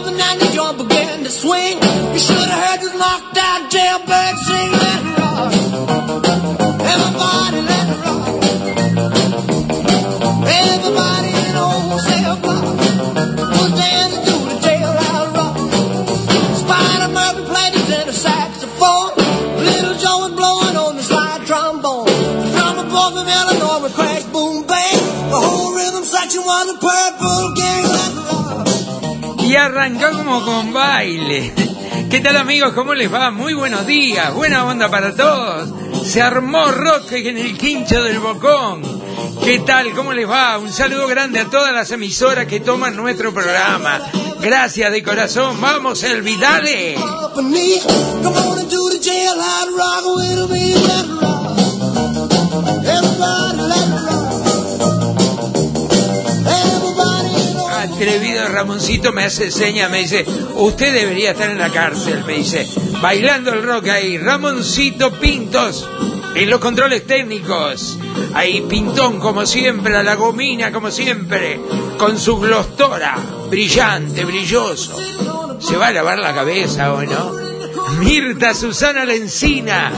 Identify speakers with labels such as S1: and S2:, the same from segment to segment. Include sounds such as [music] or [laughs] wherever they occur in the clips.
S1: Jumping and the drum began to swing. You should have heard this knocked out jailbird sing. Let it rock. Everybody let it rock. Everybody in the old cell block was dancing to the jailhouse rock. Spider Murphy played his tenor saxophone. Little Joe was blowing on the slide trombone. The drummer boy from Illinois would crack, boom, bang. The whole rhythm section was a purple gang.
S2: Y arrancó como con baile. ¿Qué tal amigos? ¿Cómo les va? Muy buenos días, buena onda para todos. Se armó rock en el quincho del Bocón. ¿Qué tal? ¿Cómo les va? Un saludo grande a todas las emisoras que toman nuestro programa. Gracias de corazón. Vamos, Elvi, dale.
S1: Up and knee. Come on into the jailhouse rock with me. Let it rock. Everybody let it rock.
S2: Atrevido Ramoncito me hace seña, me dice, usted debería estar en la cárcel, me dice, bailando el rock ahí, Ramoncito Pintos, en los controles técnicos, ahí Pintón como siempre, a la gomina como siempre, con su glostora, brillante, brilloso, se va a lavar la cabeza o no, Mirta Susana Lencina,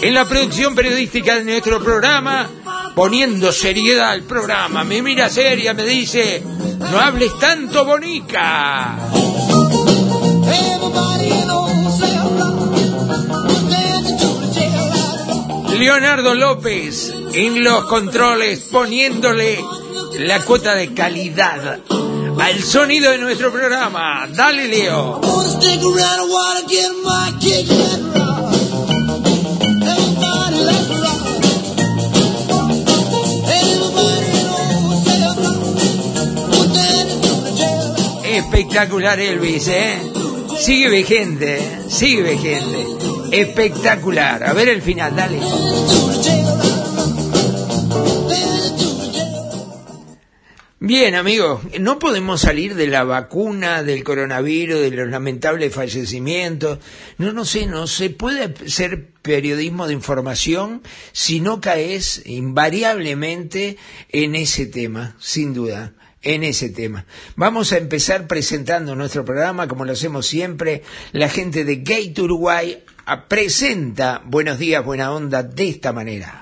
S2: en la producción periodística de nuestro programa, poniendo seriedad al programa. Me mira seria, me dice, no hables tanto, Bonica. Leonardo López, en los controles, poniéndole la cuota de calidad al sonido de nuestro programa. Dale, Leo. Espectacular Elvis, ¿eh? Sigue vigente, sigue vigente. Espectacular. A ver el final, dale. Bien, amigos, no podemos salir de la vacuna, del coronavirus, de los lamentables fallecimientos. No, no sé, no se puede ser periodismo de información si no caes invariablemente en ese tema, sin duda en ese tema. Vamos a empezar presentando nuestro programa, como lo hacemos siempre. La gente de Gate Uruguay ah, presenta Buenos días, buena onda de esta manera.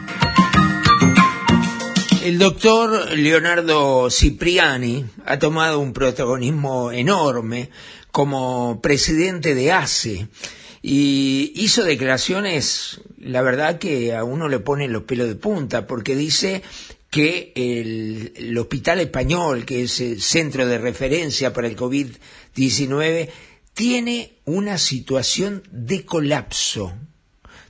S2: El doctor Leonardo Cipriani ha tomado un protagonismo enorme como presidente de ACE y hizo declaraciones, la verdad que a uno le pone los pelos de punta, porque dice que el, el Hospital Español, que es el centro de referencia para el COVID-19, tiene una situación de colapso.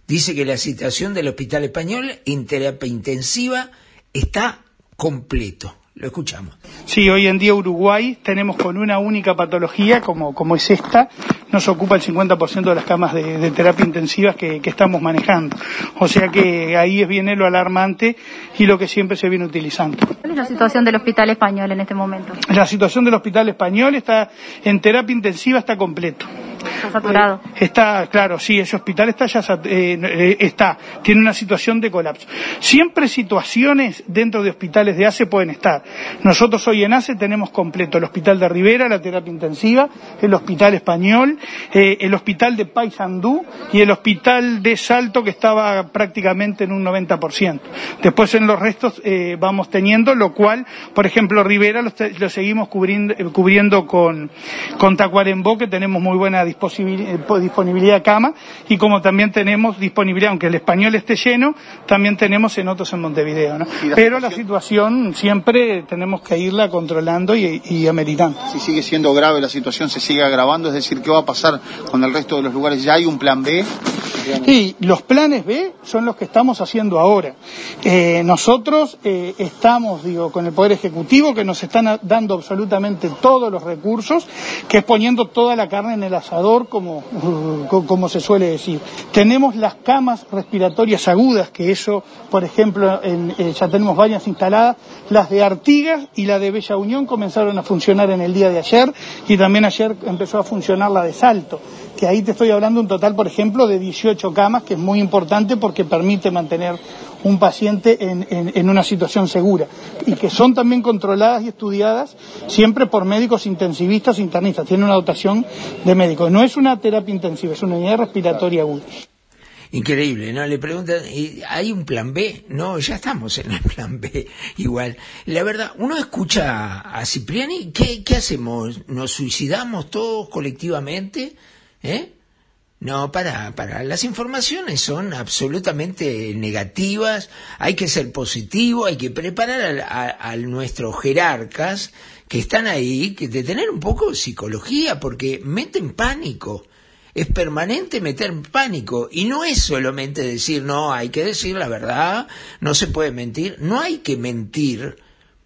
S2: Dice que la situación del Hospital Español en terapia intensiva está completo. Lo escuchamos.
S3: Sí, hoy en día Uruguay tenemos con una única patología, como, como es esta, nos ocupa el 50% de las camas de, de terapia intensivas que, que estamos manejando. O sea que ahí viene lo alarmante y lo que siempre se viene utilizando.
S4: ¿Cuál es la situación del Hospital Español en este momento?
S3: La situación del Hospital Español está en terapia intensiva está completo.
S4: Está saturado.
S3: Eh, está, claro, sí, ese hospital está ya eh, eh, está, tiene una situación de colapso. Siempre situaciones dentro de hospitales de ACE pueden estar. Nosotros hoy en ACE tenemos completo el hospital de Rivera, la terapia intensiva, el hospital español, eh, el hospital de Paysandú y el hospital de Salto que estaba prácticamente en un 90%. Después en los restos vamos teniendo, lo cual, por ejemplo, Rivera lo, seguimos cubriendo, cubriendo con, con Tacuarembó, que tenemos muy buena disponibilidad de cama, y como también tenemos disponibilidad, aunque el español esté lleno, también tenemos en otros en Montevideo. ¿no?
S5: La
S3: Pero la
S5: situación-
S3: situación siempre tenemos que irla controlando y, y ameritando.
S5: Si sigue siendo grave la situación, se sigue agravando, es decir, ¿qué va a pasar con el resto de los lugares? ¿Ya hay un plan B?
S3: Y los planes B son los que estamos haciendo ahora. Eh, nosotros eh, estamos, digo, con el Poder Ejecutivo que nos están dando absolutamente todos los recursos, que es poniendo toda la carne en el asador, como, [laughs] co- como se suele decir. Tenemos las camas respiratorias agudas, que eso, por ejemplo, en- eh, ya tenemos varias instaladas. Las de Artigas y la de Bella Unión comenzaron a funcionar en el día de ayer y también ayer empezó a funcionar la de Salto que ahí te estoy hablando un total, por ejemplo, de 18 camas, que es muy importante porque permite mantener un paciente en, en- una situación segura y que son también controladas y estudiadas siempre por médicos intensivistas internistas. Tiene una dotación de médicos. No es una terapia intensiva, es una unidad respiratoria aguda.
S2: Increíble, ¿no? Le preguntan, ¿y ¿hay un plan B? No, ya estamos en el plan B, igual. La verdad, uno escucha a Cipriani, ¿qué, qué hacemos? ¿Nos suicidamos todos colectivamente? ¿Eh? No, para, para. Las informaciones son absolutamente negativas, hay que ser positivo, hay que preparar al- a, a nuestros jerarcas que están ahí, que de tener un poco de psicología, porque meten pánico. Es permanente meter pánico. Y no es solamente decir, no, hay que decir la verdad, no se puede mentir. No hay que mentir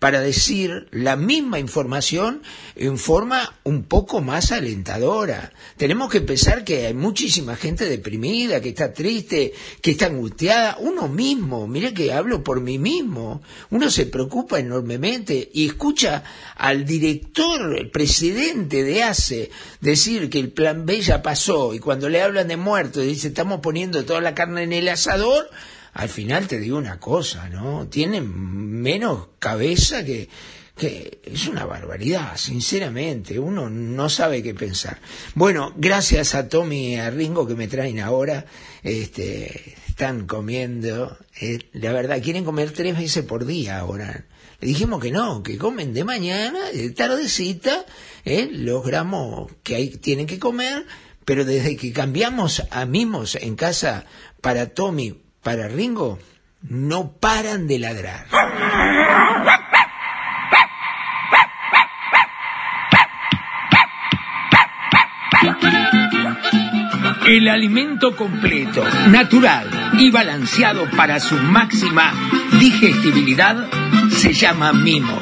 S2: para decir la misma información en forma un poco más alentadora. Tenemos que pensar que hay muchísima gente deprimida, que está triste, que está angustiada. Uno mismo, mire que hablo por mí mismo, uno se preocupa enormemente y escucha al director, el presidente de ACE, decir que el plan B ya pasó y cuando le hablan de muertos dice estamos poniendo toda la carne en el asador, al final te digo una cosa, ¿no? Tienen menos cabeza que, que es una barbaridad, sinceramente, uno no sabe qué pensar. Bueno, gracias a Tommy y a Ringo que me traen ahora, este, están comiendo, eh, la verdad, quieren comer tres veces por día ahora. Le dijimos que no, que comen de mañana, de tardecita, eh, los gramos que hay, tienen que comer, pero desde que cambiamos a mimos en casa para Tommy, para Ringo, no paran de ladrar. El alimento completo, natural y balanceado para su máxima digestibilidad se llama mimos.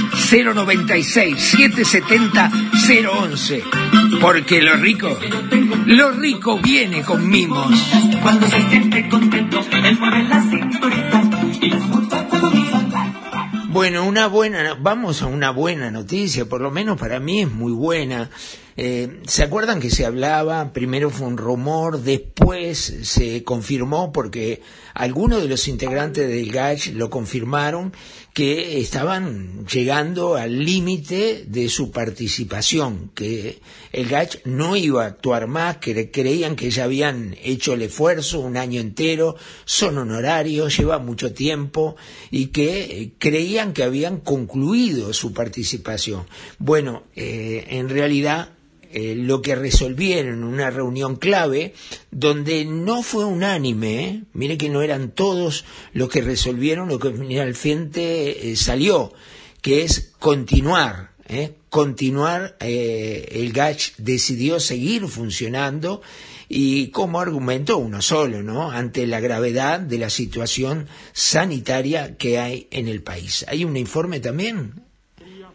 S2: 096 770 011. Porque lo rico, lo rico viene con mimos.
S6: Cuando se siente contento, él mueve la cinturita y la monta
S2: Bueno, una buena, vamos a una buena noticia, por lo menos para mí es muy buena. Eh, ¿Se acuerdan que se hablaba? Primero fue un rumor, después se confirmó porque algunos de los integrantes del GACH lo confirmaron que estaban llegando al límite de su participación, que el GACH no iba a actuar más, que creían que ya habían hecho el esfuerzo un año entero, son honorarios, lleva mucho tiempo y que eh, creían que habían concluido su participación. Bueno, eh, en realidad eh, lo que resolvieron en una reunión clave, donde no fue unánime, ¿eh? mire que no eran todos los que resolvieron lo que finalmente eh, salió, que es continuar, continuar, el GACH decidió seguir funcionando y como argumento uno solo, ¿no? Ante la gravedad de la situación sanitaria que hay en el país. ¿Hay un informe también?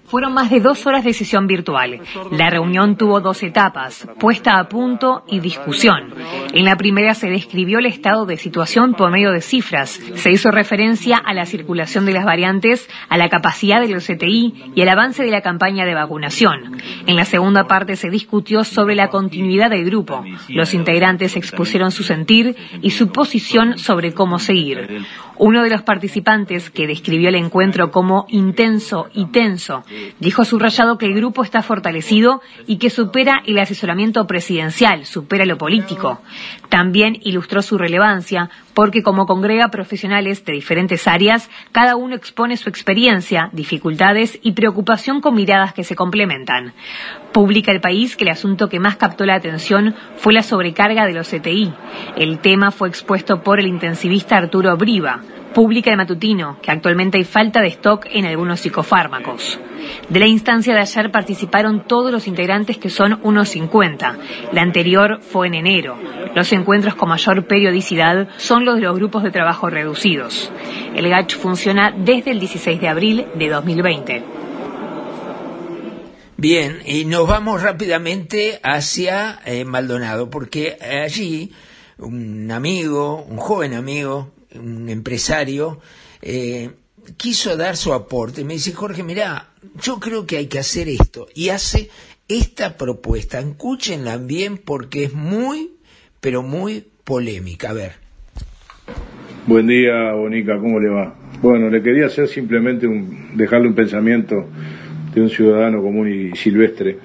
S4: Fueron más de dos horas de sesión virtual. La reunión tuvo dos etapas, puesta a punto y discusión. En la primera se describió el estado de situación por medio de cifras. Se hizo referencia a la circulación de las variantes, a la capacidad de los CTI y al avance de la campaña de vacunación. En la segunda parte se discutió sobre la continuidad del grupo. Los integrantes expusieron su sentir y su posición sobre cómo seguir. Uno de los participantes, que describió el encuentro como intenso y tenso, dijo subrayado que el grupo está fortalecido y que supera el asesoramiento presidencial, supera lo político. También ilustró su relevancia porque como congrega profesionales de diferentes áreas, cada uno expone su experiencia, dificultades y preocupación con miradas que se complementan. Publica el país que el asunto que más captó la atención fue la sobrecarga de los CTI. El tema fue expuesto por el intensivista Arturo Briva. Publica el matutino que actualmente hay falta de stock en algunos psicofármacos. De la instancia de ayer participaron todos los integrantes que son unos 50. La anterior fue en enero. Encuentros con mayor periodicidad son los de los grupos de trabajo reducidos. El GACH funciona desde el 16 de abril de 2020.
S2: Bien, y nos vamos rápidamente hacia eh, Maldonado, porque allí un amigo, un joven amigo, un empresario, eh, quiso dar su aporte. Me dice, Jorge, mira, yo creo que hay que hacer esto. Y hace esta propuesta. Escúchenla bien porque es muy, pero muy polémica. A ver.
S7: Buen día, Bonica, ¿cómo le va? Bueno, le quería hacer simplemente un, dejarle un pensamiento de un ciudadano común y silvestre.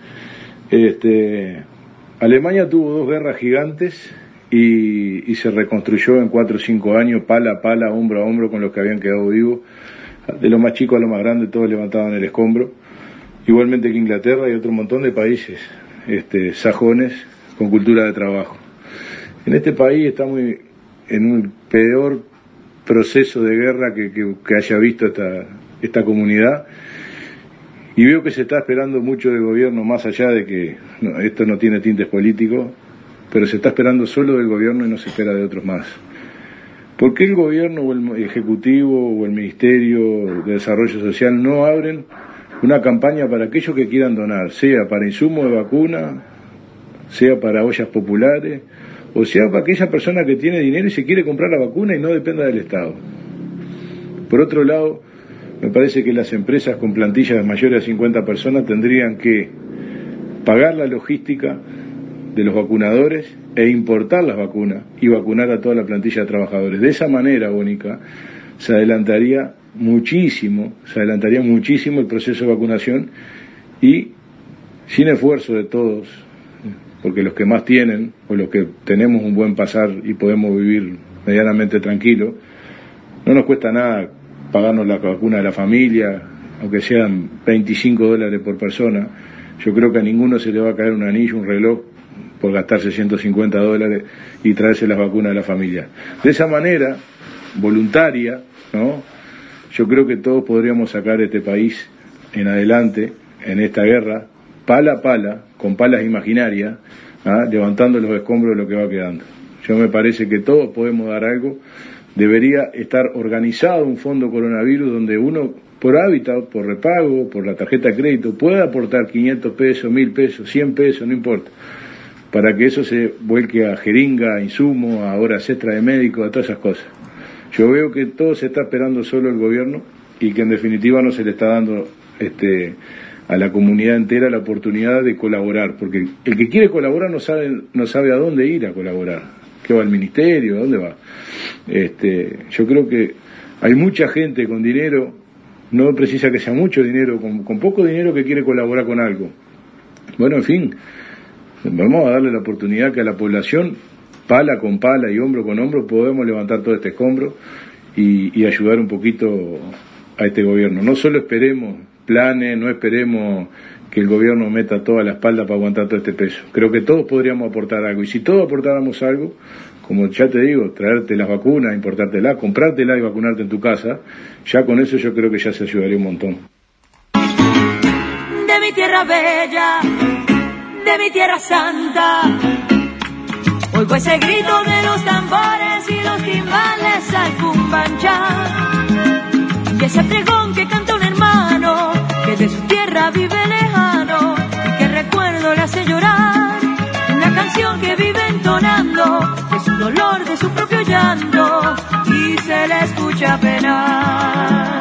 S7: Este, Alemania tuvo dos guerras gigantes y, se reconstruyó en cuatro o cinco años, pala a pala, hombro a hombro con los que habían quedado vivos. De lo más chico a lo más grande, todos levantaban el escombro. Igualmente que Inglaterra y otro montón de países este, sajones con cultura de trabajo. En este país estamos en un peor proceso de guerra que, que, haya visto esta, esta comunidad y veo que se está esperando mucho del gobierno, más allá de que esto no tiene tintes políticos, pero se está esperando solo del gobierno y no se espera de otros más. ¿Por qué el gobierno o el ejecutivo o el Ministerio de Desarrollo Social no abren una campaña para aquellos que quieran donar, sea para insumos de vacuna, sea para ollas populares, o sea para aquella persona que tiene dinero y se quiere comprar la vacuna y no dependa del Estado? Por otro lado, me parece que las empresas con plantillas mayores de 50 personas tendrían que pagar la logística de los vacunadores e importar las vacunas y vacunar a toda la plantilla de trabajadores. De esa manera, Bónica, se adelantaría muchísimo, se adelantaría muchísimo el proceso de vacunación y sin esfuerzo de todos, porque los que más tienen o los que tenemos un buen pasar y podemos vivir medianamente tranquilo, no nos cuesta nada pagarnos la vacuna de la familia, aunque sean 25 dólares por persona. Yo creo que a ninguno se le va a caer un anillo, un reloj por gastarse 150 dólares y traerse las vacunas de la familia. De esa manera, voluntaria, ¿no? Yo creo que todos podríamos sacar este país en adelante en esta guerra, pala a pala, con palas imaginarias, ¿ah? levantando los escombros de lo que va quedando. Yo me parece que todos podemos dar algo. Debería estar organizado un fondo coronavirus donde uno, por hábitat, por repago, por la tarjeta de crédito, pueda aportar 500 pesos, 1000 pesos, 100 pesos, no importa para que eso se vuelque a jeringa, a insumo, a horas extra de médico, a todas esas cosas. Yo veo que todo se está esperando solo el gobierno y que en definitiva no se le está dando este, a la comunidad entera la oportunidad de colaborar, porque el que quiere colaborar no sabe, no sabe a dónde ir a colaborar, qué va al ministerio, a dónde va. Este, yo creo que hay mucha gente con dinero, no precisa que sea mucho dinero, con, con poco dinero que quiere colaborar con algo. Bueno, en fin, Vamos a darle la oportunidad que a la población, pala con pala y hombro con hombro, podemos levantar todo este escombro y, y ayudar un poquito a este gobierno. No solo esperemos planes, no esperemos que el gobierno meta toda la espalda para aguantar todo este peso. Creo que todos podríamos aportar algo. Y si todos aportáramos algo, como ya te digo, traerte las vacunas, importártelas, comprártelas y vacunarte en tu casa, ya con eso yo creo que ya se ayudaría un montón.
S6: De mi
S8: tierra bella, de mi tierra santa. Oigo ese grito de los tambores y los timbales al ese pregón que que de su tierra vive lejano y que recuerdo le hace llorar. Una canción que vive entonando de su dolor, de su propio llanto y se le escucha penar.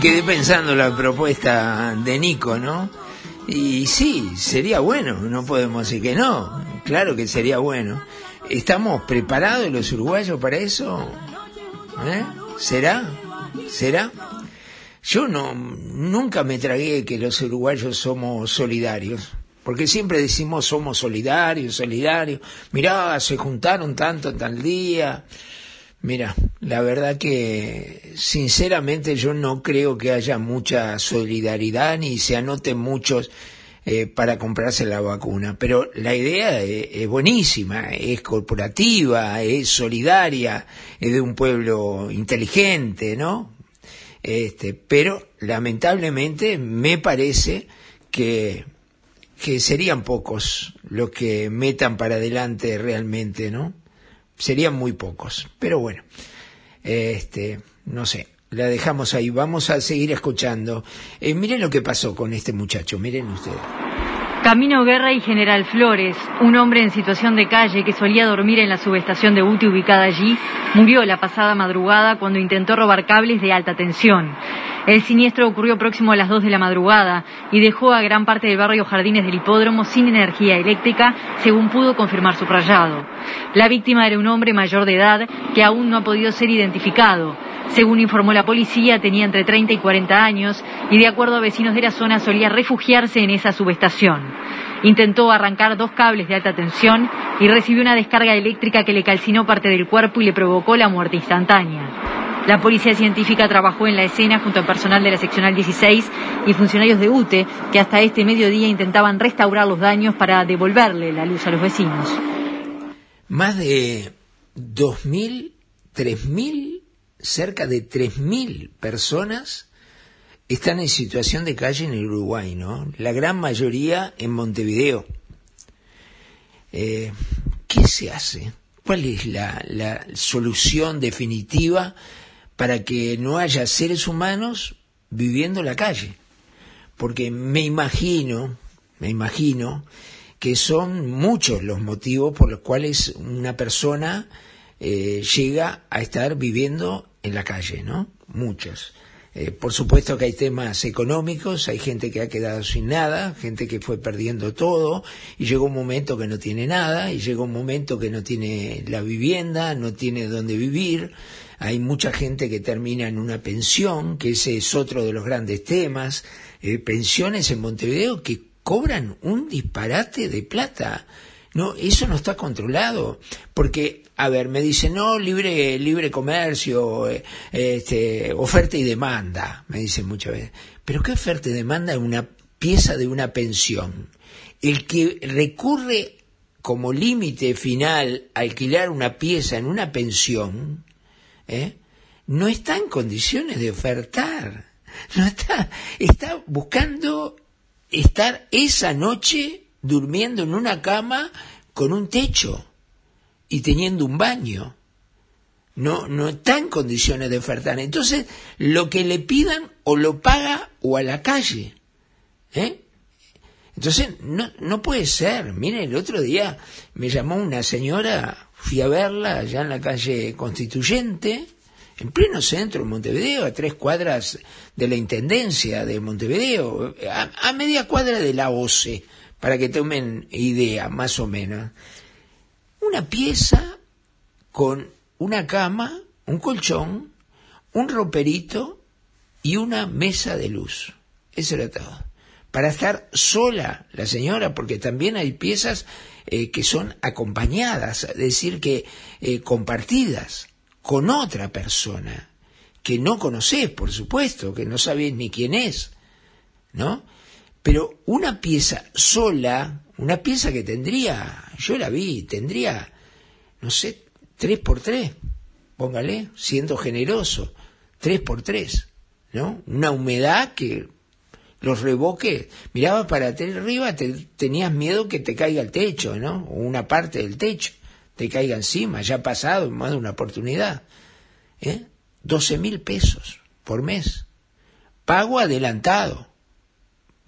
S2: Quedé pensando la propuesta de Nico, ¿no? Y sí, sería bueno, no podemos decir que no, claro que sería bueno. ¿Estamos preparados los uruguayos para eso? ¿Eh? ¿Será? ¿Será? Yo no, nunca me tragué que los uruguayos somos solidarios, porque siempre decimos somos solidarios, solidarios. Mirá, se juntaron tanto tal día. Mira, la verdad que sinceramente yo no creo que haya mucha solidaridad ni se anoten muchos eh, para comprarse la vacuna, pero la idea es, es buenísima, es corporativa, es solidaria, es de un pueblo inteligente, ¿no? Este, pero lamentablemente me parece que, que serían pocos los que metan para adelante realmente, ¿no? Serían muy pocos, pero bueno, este, no sé, la dejamos ahí, vamos a seguir escuchando. Eh, miren lo que pasó con este muchacho, miren ustedes.
S9: Camino Guerra y General Flores, un hombre en situación de calle que solía dormir en la subestación de UTI ubicada allí, murió la pasada madrugada cuando intentó robar cables de alta tensión. El siniestro ocurrió próximo a las 2 de la madrugada y dejó a gran parte del barrio Jardines del Hipódromo sin energía eléctrica, según pudo confirmar su rayado. La víctima era un hombre mayor de edad que aún no ha podido ser identificado. Según informó la policía, tenía entre 30 y 40 años y de acuerdo a vecinos de la zona solía refugiarse en esa subestación. Intentó arrancar dos cables de alta tensión y recibió una descarga eléctrica que le calcinó parte del cuerpo y le provocó la muerte instantánea. La policía científica trabajó en la escena junto al personal de la seccional 16 y funcionarios de UTE que hasta este mediodía intentaban restaurar los daños para devolverle la luz a los vecinos.
S2: Más de 2.000, 3.000, cerca de 3.000 personas están en situación de calle en el Uruguay, ¿no? La gran mayoría en Montevideo. Eh, ¿Qué se hace? ¿Cuál es la, la solución definitiva para que no haya seres humanos viviendo en la calle? Porque me imagino, me imagino que son muchos los motivos por los cuales una persona eh, llega a estar viviendo en la calle, ¿no? Muchos. Eh, por supuesto que hay temas económicos, hay gente que ha quedado sin nada, gente que fue perdiendo todo, y llegó un momento que no tiene nada, y llegó un momento que no tiene la vivienda, no tiene dónde vivir, hay mucha gente que termina en una pensión, que ese es otro de los grandes temas, eh, pensiones en Montevideo que cobran un disparate de plata. No, eso no está controlado, porque, a ver, me dicen, no, libre, libre comercio, eh, este, oferta y demanda, me dicen muchas veces. Pero ¿qué oferta y demanda en una pieza de una pensión? El que recurre como límite final a alquilar una pieza en una pensión, ¿eh? no está en condiciones de ofertar, no está, está buscando estar esa noche durmiendo en una cama con un techo y teniendo un baño. No, no está en condiciones de ofertar. Entonces, lo que le pidan o lo paga o a la calle. ¿eh? Entonces, no, no puede ser. Miren, el otro día me llamó una señora, fui a verla allá en la calle Constituyente, en pleno centro de Montevideo, a tres cuadras de la Intendencia de Montevideo, a, a media cuadra de la OCE para que tomen idea, más o menos. Una pieza con una cama, un colchón, un roperito y una mesa de luz. Eso era todo. Para estar sola la señora, porque también hay piezas eh, que son acompañadas, es decir, que eh, compartidas con otra persona que no conoces, por supuesto, que no sabes ni quién es, ¿no? Pero una pieza sola, una pieza que tendría, yo la vi, tendría, no sé, tres por tres, póngale, siendo generoso, tres por tres, ¿no? Una humedad que los revoques, mirabas para arriba, te, tenías miedo que te caiga el techo, ¿no? O una parte del techo te caiga encima, ya ha pasado más de una oportunidad. ¿eh? 12 mil pesos por mes. Pago adelantado.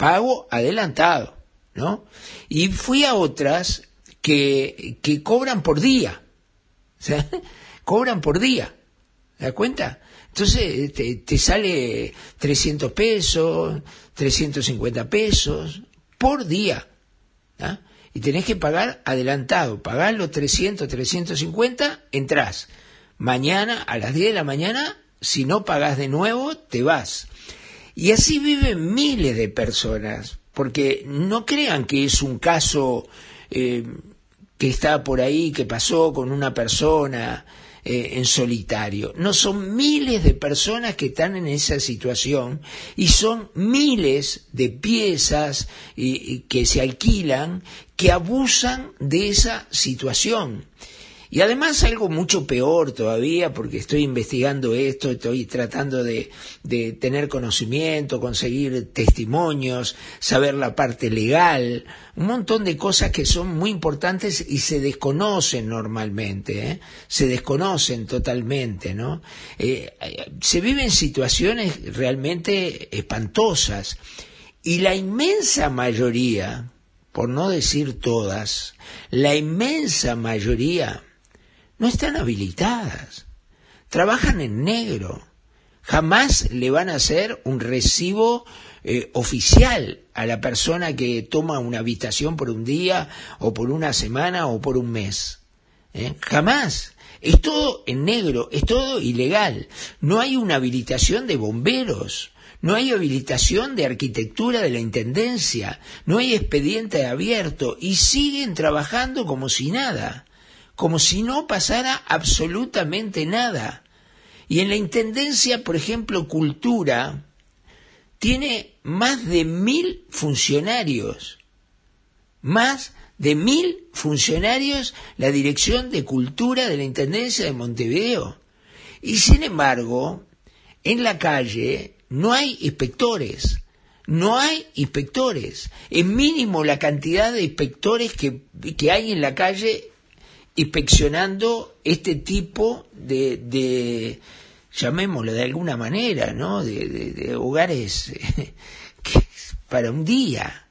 S2: Pago adelantado, ¿no? Y fui a otras que, que cobran por día. O [laughs] cobran por día. ¿Te das cuenta? Entonces te, te sale 300 pesos, 350 pesos por día. ¿ah? Y tenés que pagar adelantado. Pagás los 300, 350, entrás. Mañana a las 10 de la mañana, si no pagás de nuevo, te vas. Y así viven miles de personas, porque no crean que es un caso eh, que está por ahí, que pasó con una persona eh, en solitario. No son miles de personas que están en esa situación y son miles de piezas que se alquilan que abusan de esa situación. Y además algo mucho peor todavía, porque estoy investigando esto, estoy tratando de, de, tener conocimiento, conseguir testimonios, saber la parte legal, un montón de cosas que son muy importantes y se desconocen normalmente, ¿eh? se desconocen totalmente, ¿no? Eh, se viven situaciones realmente espantosas y la inmensa mayoría, por no decir todas, la inmensa mayoría no están habilitadas, trabajan en negro, jamás le van a hacer un recibo eh, oficial a la persona que toma una habitación por un día o por una semana o por un mes. ¿eh? Jamás. Es todo en negro, es todo ilegal. No hay una habilitación de bomberos, no hay habilitación de arquitectura de la Intendencia, no hay expediente abierto y siguen trabajando como si nada como si no pasara absolutamente nada. Y en la Intendencia, por ejemplo, Cultura, tiene más de mil funcionarios. Más de mil funcionarios la Dirección de Cultura de la Intendencia de Montevideo. Y sin embargo, en la calle no hay inspectores. No hay inspectores. Es mínimo la cantidad de inspectores que, que hay en la calle inspeccionando este tipo de, de llamémoslo de alguna manera, ¿no? De, hogares [laughs] para un día.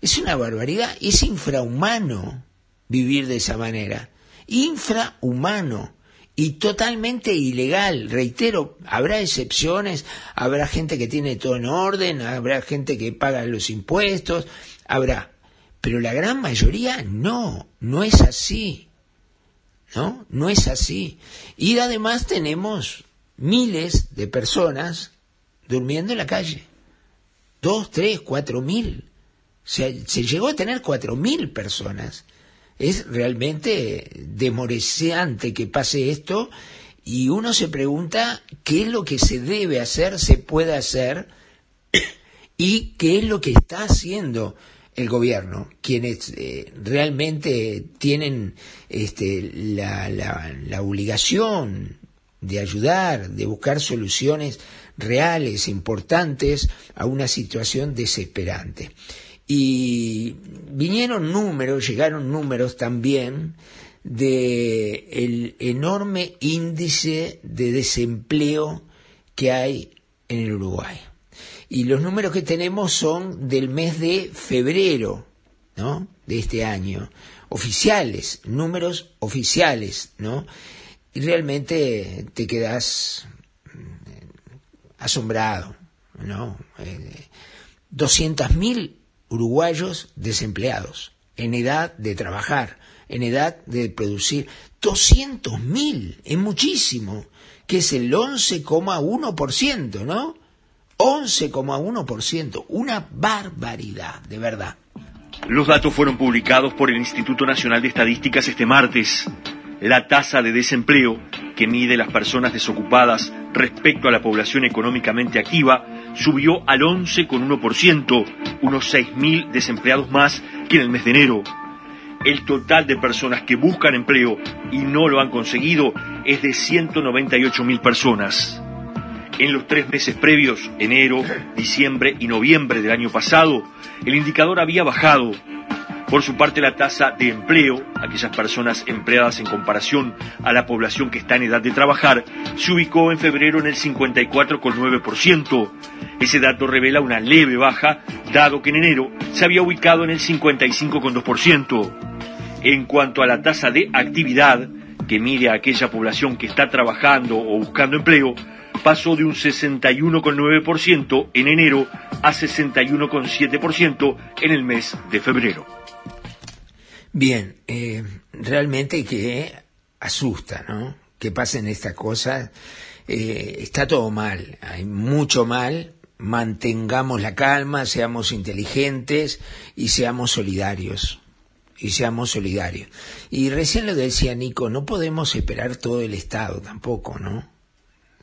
S2: Es una barbaridad, es infrahumano vivir de esa manera. Infrahumano y totalmente ilegal. Reitero, habrá excepciones, habrá gente que tiene todo en orden, habrá gente que paga los impuestos, habrá. Pero la gran mayoría no, no es así. ¿No? No es así. Y además tenemos miles de personas durmiendo en la calle. Dos, tres, cuatro mil. Se, se llegó a tener cuatro mil personas. Es realmente demorescente que pase esto y uno se pregunta qué es lo que se debe hacer, se puede hacer [coughs] y qué es lo que está haciendo el gobierno, quienes eh, realmente tienen este, la, la, obligación de ayudar, de buscar soluciones reales, importantes a una situación desesperante. Y vinieron números, llegaron números también de el enorme índice de desempleo que hay en el Uruguay y los números que tenemos son del mes de febrero, ¿no? De este año, oficiales, números oficiales, ¿no? Y realmente te quedas mm, asombrado, ¿no? Eh, 200.000 uruguayos desempleados, en edad de trabajar, en edad de producir. 200.000, es muchísimo que es el 11,1%, ¿no? 11,1%, una barbaridad, de verdad.
S10: Los datos fueron publicados por el Instituto Nacional de Estadísticas este martes. La tasa de desempleo, que mide las personas desocupadas respecto a la población económicamente activa, subió al 11,1%, unos 6.000 desempleados más que en el mes de enero. El total de personas que buscan empleo y no lo han conseguido es de 198.000 personas. En los tres meses previos, enero, diciembre y noviembre del año pasado, el indicador había bajado. Por su parte, la tasa de empleo, aquellas personas empleadas en comparación a la población que está en edad de trabajar, se ubicó en febrero en el 54,9%. Ese dato revela una leve baja, dado que en enero se había ubicado en el 55,2%. En cuanto a la tasa de actividad, que mide a aquella población que está trabajando o buscando empleo, pasó de un 61,9% en enero a 61,7% en el mes de febrero.
S2: Bien, eh, realmente que asusta, ¿no? Que pasen estas cosas. Eh, está todo mal, hay mucho mal. Mantengamos la calma, seamos inteligentes y seamos solidarios. Y seamos solidarios. Y recién lo decía Nico, no podemos esperar todo el Estado tampoco, ¿no?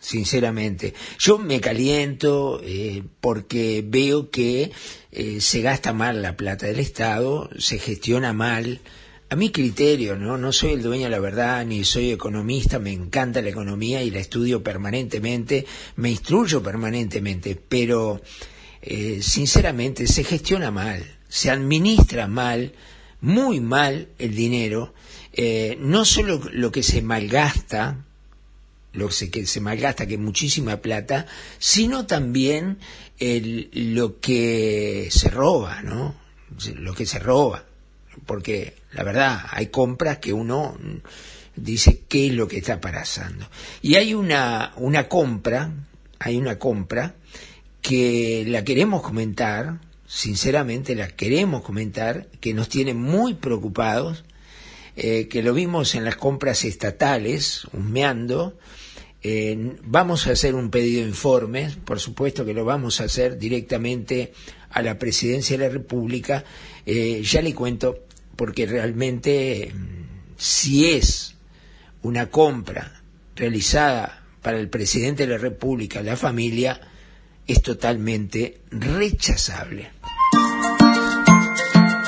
S2: Sinceramente. Yo me caliento eh, porque veo que eh, se gasta mal la plata del Estado, se gestiona mal. A mi criterio, ¿no? No soy el dueño de la verdad, ni soy economista, me encanta la economía y la estudio permanentemente, me instruyo permanentemente, pero eh, sinceramente se gestiona mal, se administra mal, muy mal el dinero, no solo lo que se malgasta, lo que se malgasta, que es muchísima plata, sino también el, lo que se roba, ¿no? Lo que se roba. Porque la verdad, hay compras que uno dice qué es lo que está pasando. Y hay una, una compra, hay una compra que la queremos comentar, sinceramente la queremos comentar, que nos tiene muy preocupados, eh, que lo vimos en las compras estatales, humeando, eh, vamos a hacer un pedido de informes, por supuesto que lo vamos a hacer directamente a la Presidencia de la República. Eh, ya le cuento, porque realmente mm, si es una compra realizada para el Presidente de la República, la familia, es totalmente rechazable.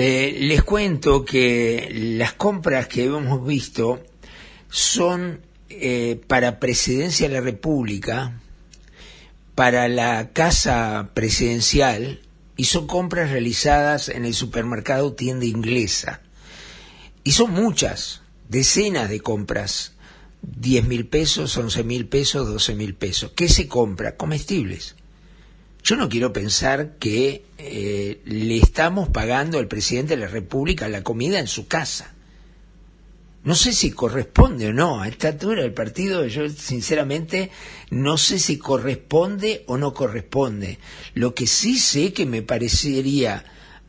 S2: Eh, les cuento que las compras que hemos visto son eh, para Presidencia de la República, para la Casa Presidencial, y son compras realizadas en el supermercado Tienda Inglesa. Y son muchas, decenas de compras. 10 mil pesos, 11 mil pesos, 12 mil pesos. ¿Qué se compra? Comestibles. Yo no quiero pensar que eh, le estamos pagando al presidente de la República la comida en su casa. No sé si corresponde o no. A esta altura del partido, yo sinceramente no sé si corresponde o no corresponde. Lo que sí sé que me parecería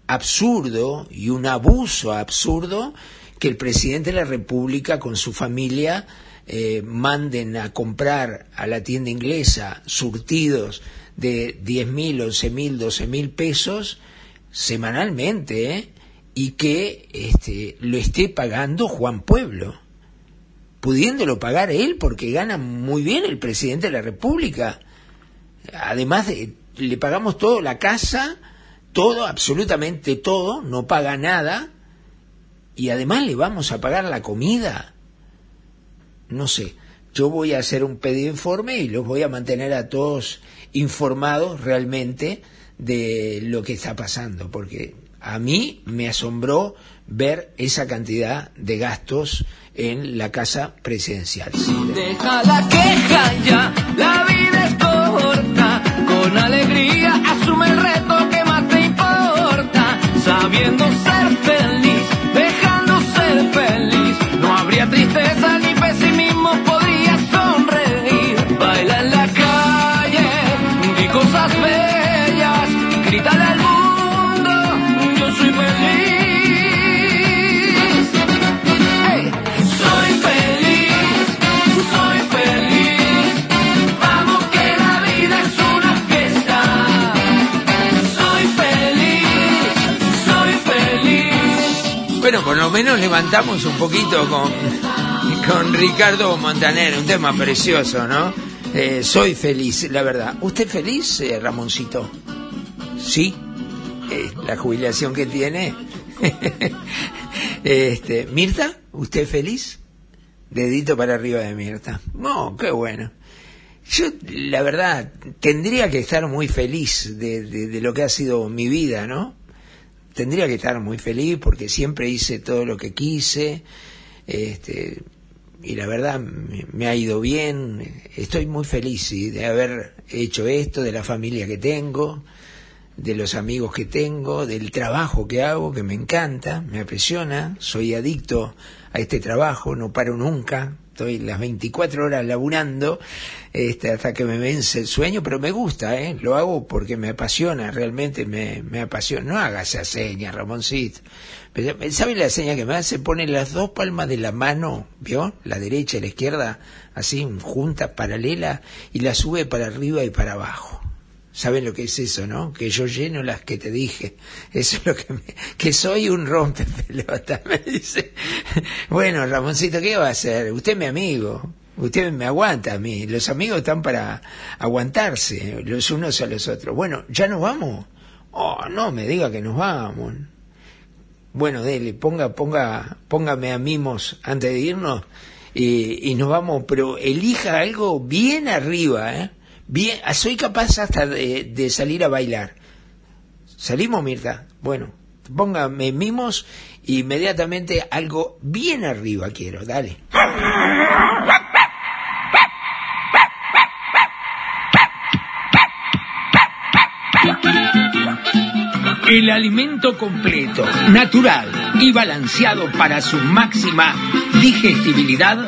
S2: absurdo y un abuso absurdo que el presidente de la República con su familia eh, manden a comprar a la tienda inglesa surtidos de 10 mil, 11 mil, 12 mil pesos semanalmente ¿eh? y que este, lo esté pagando Juan Pueblo, pudiéndolo pagar él porque gana muy bien el presidente de la República. Además, de, le pagamos todo, la casa, todo, absolutamente todo, no paga nada y además le vamos a pagar la comida. No sé, yo voy a hacer un pedido informe y los voy a mantener a todos informados realmente de lo que está pasando, porque a mí me asombró ver esa cantidad de gastos en la casa presidencial.
S6: Deja la queja ya, la vida
S1: es
S2: corta, con alegría. Menos levantamos un poquito con, con Ricardo Montaner, un tema precioso, ¿no? Eh, soy feliz, la verdad. ¿Usted feliz, eh, Ramoncito? Sí. Eh, la jubilación que tiene. [laughs] este, Mirta, ¿usted feliz? Dedito para arriba de Mirta. No, qué bueno. Yo, la verdad, tendría que estar muy feliz de- de lo que ha sido mi vida, ¿no? Tendría que estar muy feliz porque siempre hice todo lo que quise, este, y la verdad me, ha ido bien. Estoy muy feliz de haber hecho esto, de la familia que tengo, de los amigos que tengo, del trabajo que hago, que me encanta, me apasiona, soy adicto a este trabajo, no paro nunca, estoy las 24 horas laburando este, hasta que me vence el sueño, pero me gusta, ¿eh? lo hago porque me apasiona, realmente me, me apasiona. No haga esa seña, Ramoncito. ¿Sabe la seña que me hace? Pone las dos palmas de la mano, ¿vio? La derecha y la izquierda, así, juntas, paralelas, y la sube para arriba y para abajo. ¿Saben lo que es eso, no? Que yo lleno las que te dije. Eso es lo que me... Que soy un rompepelota, [laughs] me dice. Bueno, Ramoncito, ¿qué va a hacer? Usted es mi amigo. Usted me aguanta a mí. Los amigos están para aguantarse los unos a los otros. Bueno, ¿ya nos vamos? Oh, no me diga que nos vamos. Bueno, dele, ponga, ponga, póngame a mimos antes de irnos y, y nos vamos, pero elija algo bien arriba, ¿eh? Bien, soy capaz hasta de, salir a bailar. ¿Salimos, Mirta? Bueno, póngame mimos inmediatamente algo bien arriba quiero, dale. El alimento completo, natural y balanceado para su máxima digestibilidad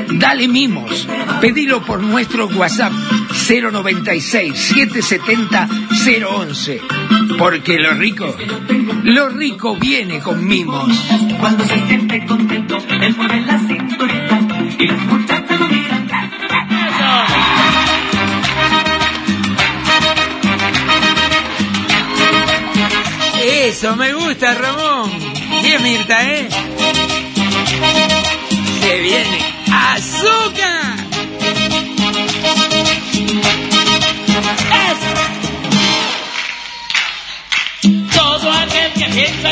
S2: dale mimos. Pedilo por nuestro WhatsApp 096 770 011. Porque lo rico, lo rico viene con mimos.
S6: Cuando se siente contento, él mueve la cinturita y los muchachos lo miran.
S2: Eso, me gusta, Ramón. Bien, Mirta, ¿eh?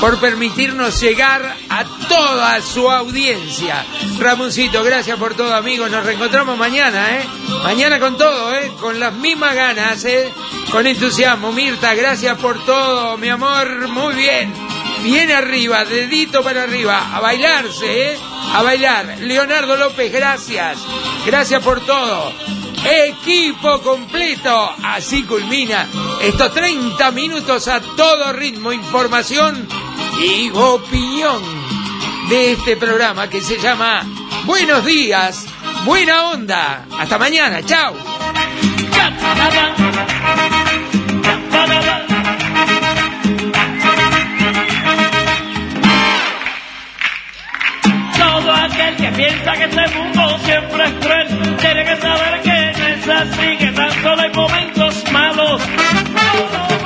S2: por permitirnos llegar a toda su audiencia. Ramoncito, gracias por todo amigos. Nos reencontramos mañana, ¿eh? Mañana con todo, ¿eh? Con las mismas ganas, ¿eh? Con entusiasmo. Mirta, gracias por todo, mi amor. Muy bien. Bien arriba, dedito para arriba, a bailarse, ¿eh? A bailar. Leonardo López, gracias. Gracias por todo. Equipo completo. Así culmina estos 30 minutos a todo ritmo, información y opinión de este programa que se llama Buenos días, buena onda. Hasta mañana, chao.
S11: Todo aquel que piensa que este mundo siempre es cruel, tiene que saber que no es así, que tan solo hay momentos malos.